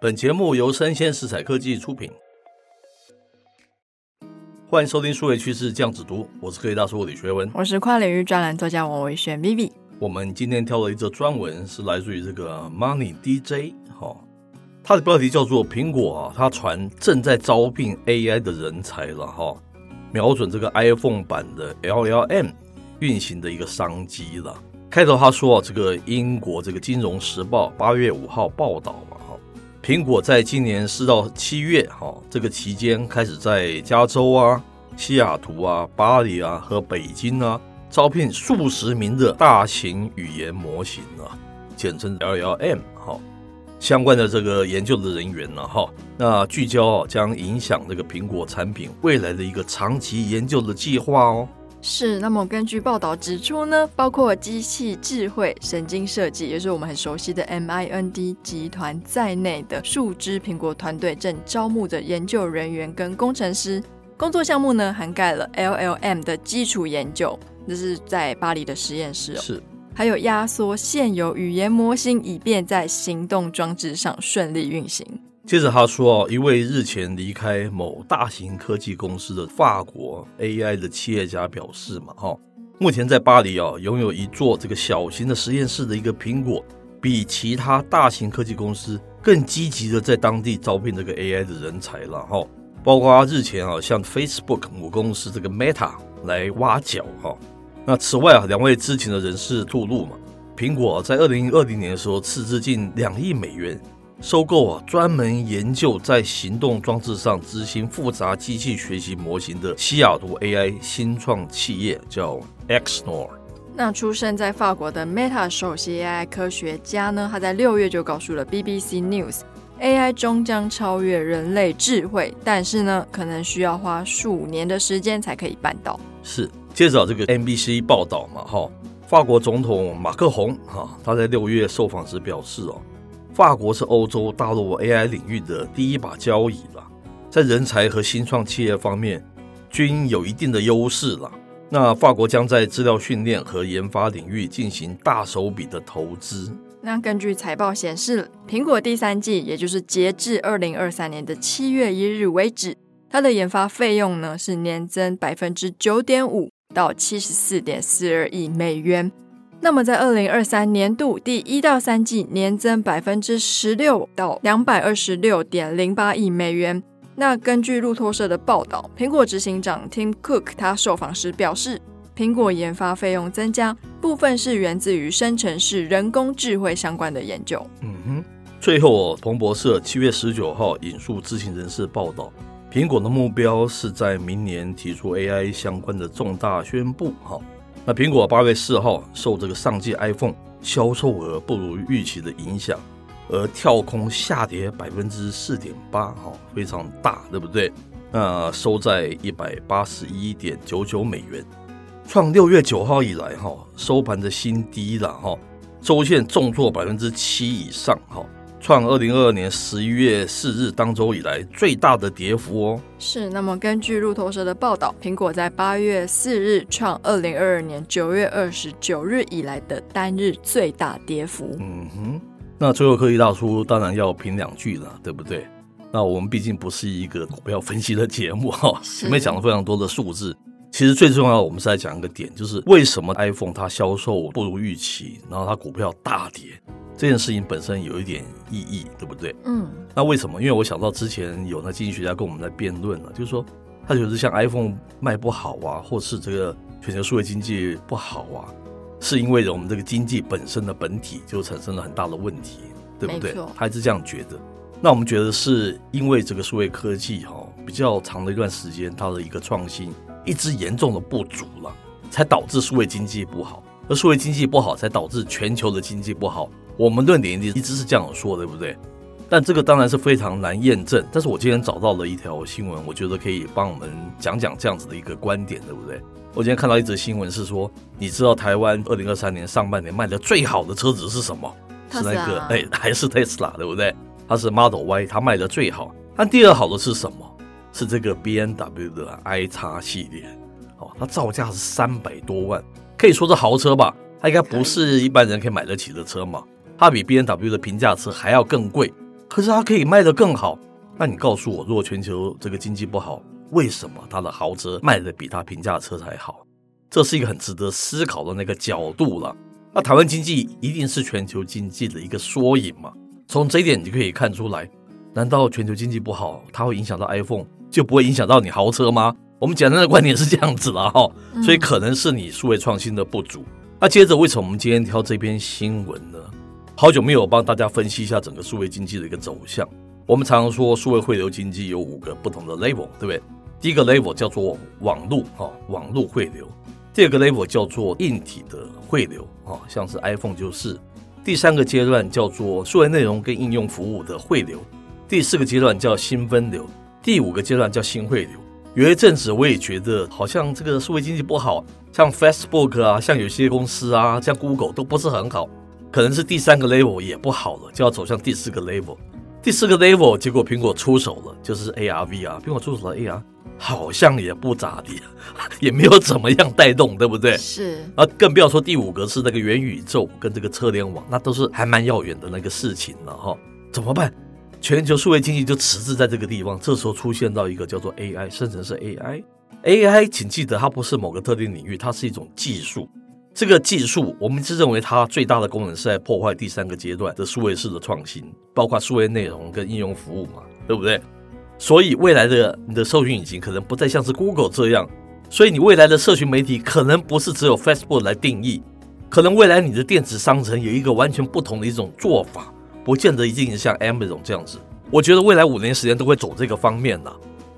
本节目由生鲜食材科技出品，欢迎收听数位趋势酱子读，我是科技大叔李学文，我是跨领域专栏作家王维轩 Vivi。我们今天挑了一则专文，是来自于这个 Money DJ 哈，它的标题叫做“苹果啊，它传正在招聘 AI 的人才了哈，瞄准这个 iPhone 版的 LLM 运行的一个商机了”。开头他说啊，这个英国这个《金融时报》八月五号报道嘛。苹果在今年四到七月，哈，这个期间开始在加州啊、西雅图啊、巴黎啊和北京啊招聘数十名的大型语言模型啊，简称 LLM，哈，相关的这个研究的人员呢，哈，那聚焦啊将影响这个苹果产品未来的一个长期研究的计划哦。是，那么根据报道指出呢，包括机器智慧、神经设计，也就是我们很熟悉的 MIND 集团在内的数支苹果团队正招募着研究人员跟工程师。工作项目呢，涵盖了 LLM 的基础研究，这是在巴黎的实验室哦。是，还有压缩现有语言模型，以便在行动装置上顺利运行。接着他说，一位日前离开某大型科技公司的法国 AI 的企业家表示嘛，哈，目前在巴黎啊，拥有一座这个小型的实验室的一个苹果，比其他大型科技公司更积极的在当地招聘这个 AI 的人才了，哈，包括日前啊，向 Facebook 母公司这个 Meta 来挖角，哈。那此外啊，两位知情的人士透露嘛，苹果在二零二零年的时候斥资近两亿美元。收购啊，专门研究在行动装置上执行复杂机器学习模型的西雅图 AI 新创企业，叫 Exnor。那出生在法国的 Meta 首席 AI 科学家呢，他在六月就告诉了 BBC News，AI 终将超越人类智慧，但是呢，可能需要花数年的时间才可以办到。是，接着这个 NBC 报道嘛，哈，法国总统马克宏哈，他在六月受访时表示哦。法国是欧洲大陆 AI 领域的第一把交椅了，在人才和新创企业方面均有一定的优势了。那法国将在资料训练和研发领域进行大手笔的投资。那根据财报显示，苹果第三季，也就是截至二零二三年的七月一日为止，它的研发费用呢是年增百分之九点五到七十四点四二亿美元。那么，在二零二三年度第一到三季年增百分之十六到两百二十六点零八亿美元。那根据路透社的报道，苹果执行长 Tim Cook 他受访时表示，苹果研发费用增加部分是源自于生成式人工智慧相关的研究。嗯哼。最后，彭博社七月十九号引述知情人士报道，苹果的目标是在明年提出 AI 相关的重大宣布。哈。那苹果八月四号受这个上季 iPhone 销售额不如预期的影响，而跳空下跌百分之四点八，哈，非常大，对不对？那收在一百八十一点九九美元，创六月九号以来哈收盘的新低了，哈，周线重挫百分之七以上，哈。创二零二二年十一月四日当周以来最大的跌幅哦。是，那么根据路透社的报道，苹果在八月四日创二零二二年九月二十九日以来的单日最大跌幅。嗯哼，那最后科技大叔当然要评两句了，对不对？那我们毕竟不是一个股票分析的节目哈，前面讲了非常多的数字。其实最重要的，我们是在讲一个点，就是为什么 iPhone 它销售不如预期，然后它股票大跌。这件事情本身有一点意义，对不对？嗯，那为什么？因为我想到之前有那经济学家跟我们在辩论了，就是说他觉得像 iPhone 卖不好啊，或是这个全球数位经济不好啊，是因为我们这个经济本身的本体就产生了很大的问题，对不对？他还是这样觉得。那我们觉得是因为这个数位科技哈比较长的一段时间，它的一个创新一直严重的不足了，才导致数位经济不好。而数位经济不好，才导致全球的经济不好。我们论点一直是这样说，对不对？但这个当然是非常难验证。但是我今天找到了一条新闻，我觉得可以帮我们讲讲这样子的一个观点，对不对？我今天看到一则新闻是说，你知道台湾二零二三年上半年卖的最好的车子是什么？是那个哎，还是 Tesla，对不对？它是 Model Y，它卖的最好。那第二好的是什么？是这个 BMW 的 i 叉系列。哦，它造价是三百多万，可以说是豪车吧？它应该不是一般人可以买得起的车嘛？它比 BMW 的平价车还要更贵，可是它可以卖得更好。那你告诉我，如果全球这个经济不好，为什么它的豪车卖得比它平价车才好？这是一个很值得思考的那个角度了。那台湾经济一定是全球经济的一个缩影嘛？从这一点你就可以看出来。难道全球经济不好，它会影响到 iPhone，就不会影响到你豪车吗？我们简单的观点是这样子了哈。所以可能是你数位创新的不足。那接着，为什么我们今天挑这篇新闻呢？好久没有帮大家分析一下整个数位经济的一个走向。我们常常说，数位汇流经济有五个不同的 level，对不对？第一个 level 叫做网络哈，网络汇流；第二个 level 叫做硬体的汇流啊，像是 iPhone 就是；第三个阶段叫做数位内容跟应用服务的汇流；第四个阶段叫新分流；第五个阶段叫新汇流。有一阵子我也觉得，好像这个数位经济不好，像 Facebook 啊，像有些公司啊，像 Google 都不是很好。可能是第三个 level 也不好了，就要走向第四个 level。第四个 level，结果苹果出手了，就是 AR VR。苹果出手了 AR，好像也不咋地，也没有怎么样带动，对不对？是。啊，更不要说第五个是那个元宇宙跟这个车联网，那都是还蛮遥远的那个事情了哈。怎么办？全球数位经济就迟滞在这个地方。这时候出现到一个叫做 AI，甚至是 AI。AI，请记得它不是某个特定领域，它是一种技术。这个技术，我们是认为它最大的功能是在破坏第三个阶段的数位式的创新，包括数位内容跟应用服务嘛，对不对？所以未来的你的搜寻引擎可能不再像是 Google 这样，所以你未来的社群媒体可能不是只有 Facebook 来定义，可能未来你的电子商城有一个完全不同的一种做法，不见得一定像 Amazon 这样子。我觉得未来五年时间都会走这个方面呢。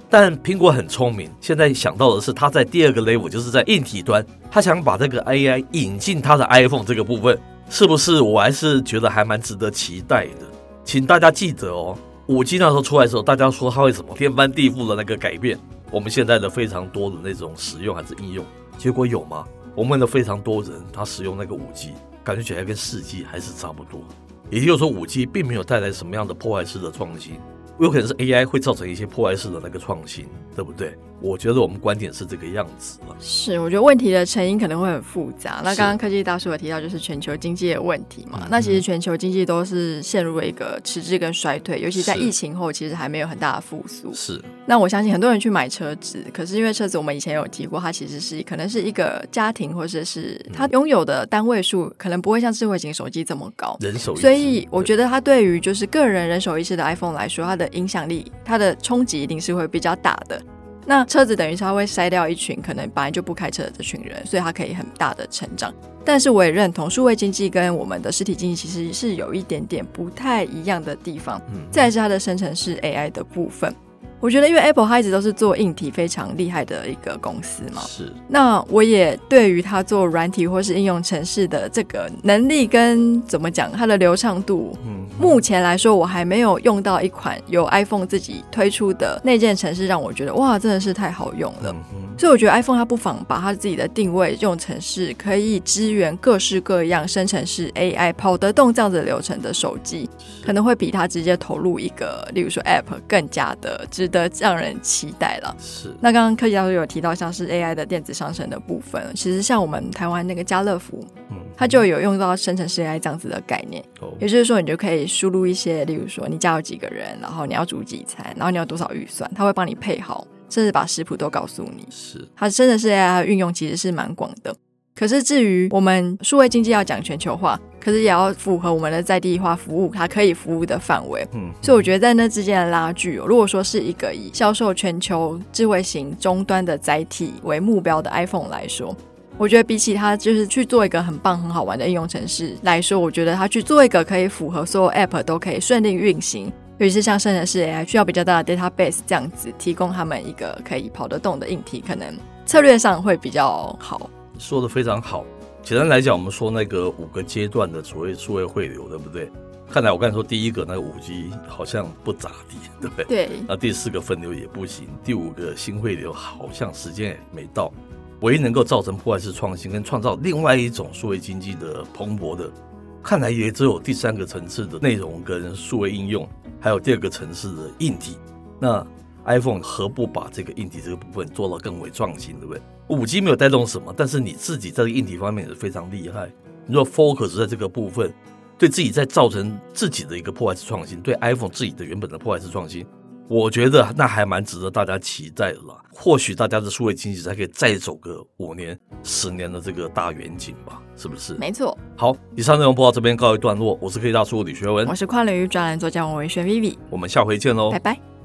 但苹果很聪明，现在想到的是，它在第二个 level，就是在硬体端，它想把这个 AI 引进它的 iPhone 这个部分，是不是？我还是觉得还蛮值得期待的。请大家记得哦，五 G 那时候出来的时候，大家说它会什么天翻地覆的那个改变，我们现在的非常多的那种使用还是应用，结果有吗？我们的非常多人他使用那个五 G，感觉起来跟四 G 还是差不多，也就是说五 G 并没有带来什么样的破坏式的创新。有可能是 AI 会造成一些破坏式的那个创新，对不对？我觉得我们观点是这个样子了。是，我觉得问题的成因可能会很复杂。那刚刚科技大叔有提到，就是全球经济的问题嘛。那其实全球经济都是陷入了一个迟滞跟衰退，尤其在疫情后，其实还没有很大的复苏。是。那我相信很多人去买车子，可是因为车子我们以前有提过，它其实是可能是一个家庭或者是它拥有的单位数，可能不会像智慧型手机这么高。人手。所以我觉得它对于就是个人人手一式的 iPhone 来说，它的影响力、它的冲击一定是会比较大的。那车子等于是它会筛掉一群可能本来就不开车的这群人，所以它可以很大的成长。但是我也认同，数位经济跟我们的实体经济其实是有一点点不太一样的地方。再是它的生成式 AI 的部分。我觉得，因为 Apple 它一直都是做硬体非常厉害的一个公司嘛，是。那我也对于它做软体或是应用程式的这个能力跟怎么讲，它的流畅度，嗯，目前来说我还没有用到一款由 iPhone 自己推出的内建程式，让我觉得哇，真的是太好用了。所以我觉得 iPhone 它不妨把它自己的定位用程式，可以支援各式各样生成式 AI 跑得动这样子流程的手机，可能会比它直接投入一个，例如说 App 更加的值得让人期待了。是。那刚刚科技大叔有提到像是 AI 的电子商城的部分，其实像我们台湾那个家乐福，嗯，它就有用到生成式 AI 这样子的概念。哦。也就是说，你就可以输入一些，例如说你家有几个人，然后你要煮几餐，然后你要多少预算，它会帮你配好。甚至把食谱都告诉你，是它真的是 AI 运用其实是蛮广的。可是至于我们数位经济要讲全球化，可是也要符合我们的在地化服务，它可以服务的范围。嗯，所以我觉得在那之间的拉锯，如果说是一个以销售全球智慧型终端的载体为目标的 iPhone 来说，我觉得比起它就是去做一个很棒很好玩的应用程式来说，我觉得它去做一个可以符合所有 App 都可以顺利运行。尤其是像生成式 AI 需要比较大的 database 这样子，提供他们一个可以跑得动的硬体，可能策略上会比较好。说的非常好，简单来讲，我们说那个五个阶段的所谓数位汇流，对不对？看来我刚才说第一个那个五 G 好像不咋地，对不对？对。那第四个分流也不行，第五个新汇流好像时间也没到。唯一能够造成破坏式创新跟创造另外一种数位经济的蓬勃的，看来也只有第三个层次的内容跟数位应用，还有第二个层次的硬体。那 iPhone 何不把这个硬体这个部分做到更为创新，对不对？五 G 没有带动什么，但是你自己在这个硬体方面也是非常厉害。你说 focus 在这个部分。对自己在造成自己的一个破坏式创新，对 iPhone 自己的原本的破坏式创新，我觉得那还蛮值得大家期待的啦。或许大家的数位经济才可以再走个五年、十年的这个大远景吧，是不是？没错。好，以上内容播到这边告一段落。我是科技大叔李学文，我是跨领域专栏作家王维轩 Vivi，我们下回见喽，拜拜。